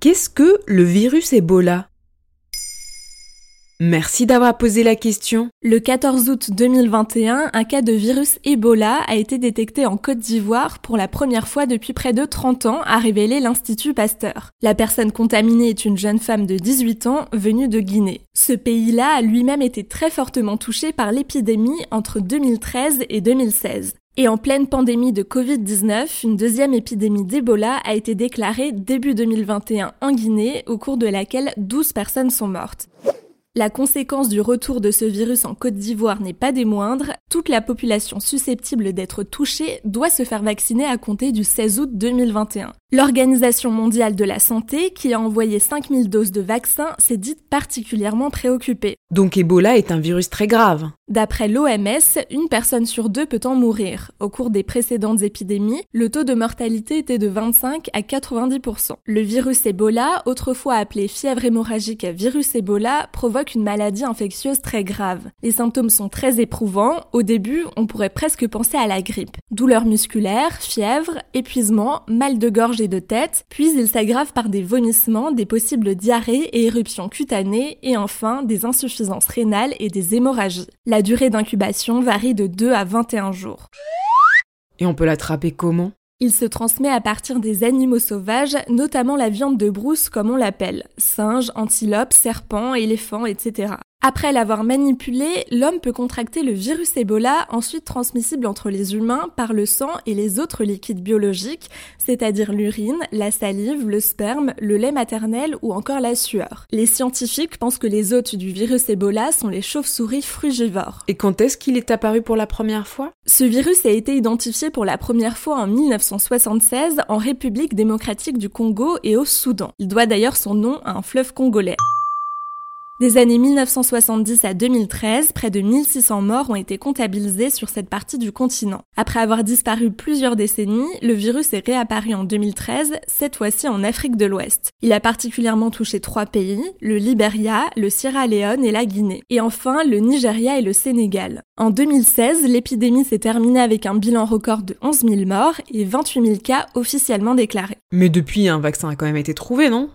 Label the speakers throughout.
Speaker 1: Qu'est-ce que le virus Ebola? Merci d'avoir posé la question.
Speaker 2: Le 14 août 2021, un cas de virus Ebola a été détecté en Côte d'Ivoire pour la première fois depuis près de 30 ans, a révélé l'Institut Pasteur. La personne contaminée est une jeune femme de 18 ans venue de Guinée. Ce pays-là a lui-même été très fortement touché par l'épidémie entre 2013 et 2016. Et en pleine pandémie de Covid-19, une deuxième épidémie d'Ebola a été déclarée début 2021 en Guinée, au cours de laquelle 12 personnes sont mortes. La conséquence du retour de ce virus en Côte d'Ivoire n'est pas des moindres. Toute la population susceptible d'être touchée doit se faire vacciner à compter du 16 août 2021. L'Organisation mondiale de la santé, qui a envoyé 5000 doses de vaccins, s'est dite particulièrement préoccupée.
Speaker 1: Donc Ebola est un virus très grave.
Speaker 2: D'après l'OMS, une personne sur deux peut en mourir. Au cours des précédentes épidémies, le taux de mortalité était de 25 à 90%. Le virus Ebola, autrefois appelé fièvre hémorragique virus Ebola, provoque une maladie infectieuse très grave. Les symptômes sont très éprouvants. Au début, on pourrait presque penser à la grippe. Douleurs musculaires, fièvre, épuisement, mal de gorge de tête, puis il s'aggrave par des vomissements, des possibles diarrhées et éruptions cutanées, et enfin des insuffisances rénales et des hémorragies. La durée d'incubation varie de 2 à 21 jours.
Speaker 1: Et on peut l'attraper comment?
Speaker 2: Il se transmet à partir des animaux sauvages, notamment la viande de brousse comme on l'appelle, singes, antilopes, serpents, éléphants, etc. Après l'avoir manipulé, l'homme peut contracter le virus Ebola, ensuite transmissible entre les humains par le sang et les autres liquides biologiques, c'est-à-dire l'urine, la salive, le sperme, le lait maternel ou encore la sueur. Les scientifiques pensent que les hôtes du virus Ebola sont les chauves-souris frugivores.
Speaker 1: Et quand est-ce qu'il est apparu pour la première fois?
Speaker 2: Ce virus a été identifié pour la première fois en 1976 en République démocratique du Congo et au Soudan. Il doit d'ailleurs son nom à un fleuve congolais. Des années 1970 à 2013, près de 1600 morts ont été comptabilisés sur cette partie du continent. Après avoir disparu plusieurs décennies, le virus est réapparu en 2013, cette fois-ci en Afrique de l'Ouest. Il a particulièrement touché trois pays, le Liberia, le Sierra Leone et la Guinée. Et enfin, le Nigeria et le Sénégal. En 2016, l'épidémie s'est terminée avec un bilan record de 11 000 morts et 28 000 cas officiellement déclarés.
Speaker 1: Mais depuis, un vaccin a quand même été trouvé, non?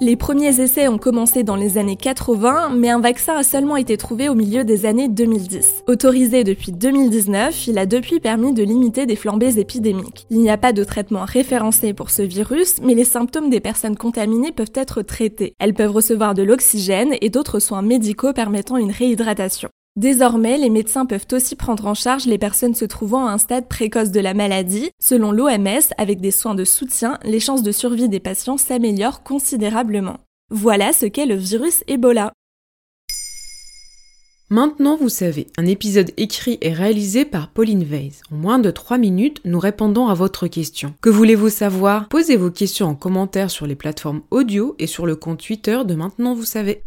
Speaker 2: Les premiers essais ont commencé dans les années 80, mais un vaccin a seulement été trouvé au milieu des années 2010. Autorisé depuis 2019, il a depuis permis de limiter des flambées épidémiques. Il n'y a pas de traitement référencé pour ce virus, mais les symptômes des personnes contaminées peuvent être traités. Elles peuvent recevoir de l'oxygène et d'autres soins médicaux permettant une réhydratation. Désormais, les médecins peuvent aussi prendre en charge les personnes se trouvant à un stade précoce de la maladie. Selon l'OMS, avec des soins de soutien, les chances de survie des patients s'améliorent considérablement. Voilà ce qu'est le virus Ebola.
Speaker 1: Maintenant, vous savez, un épisode écrit et réalisé par Pauline Weiss. En moins de 3 minutes, nous répondons à votre question. Que voulez-vous savoir? Posez vos questions en commentaire sur les plateformes audio et sur le compte Twitter de Maintenant, vous savez.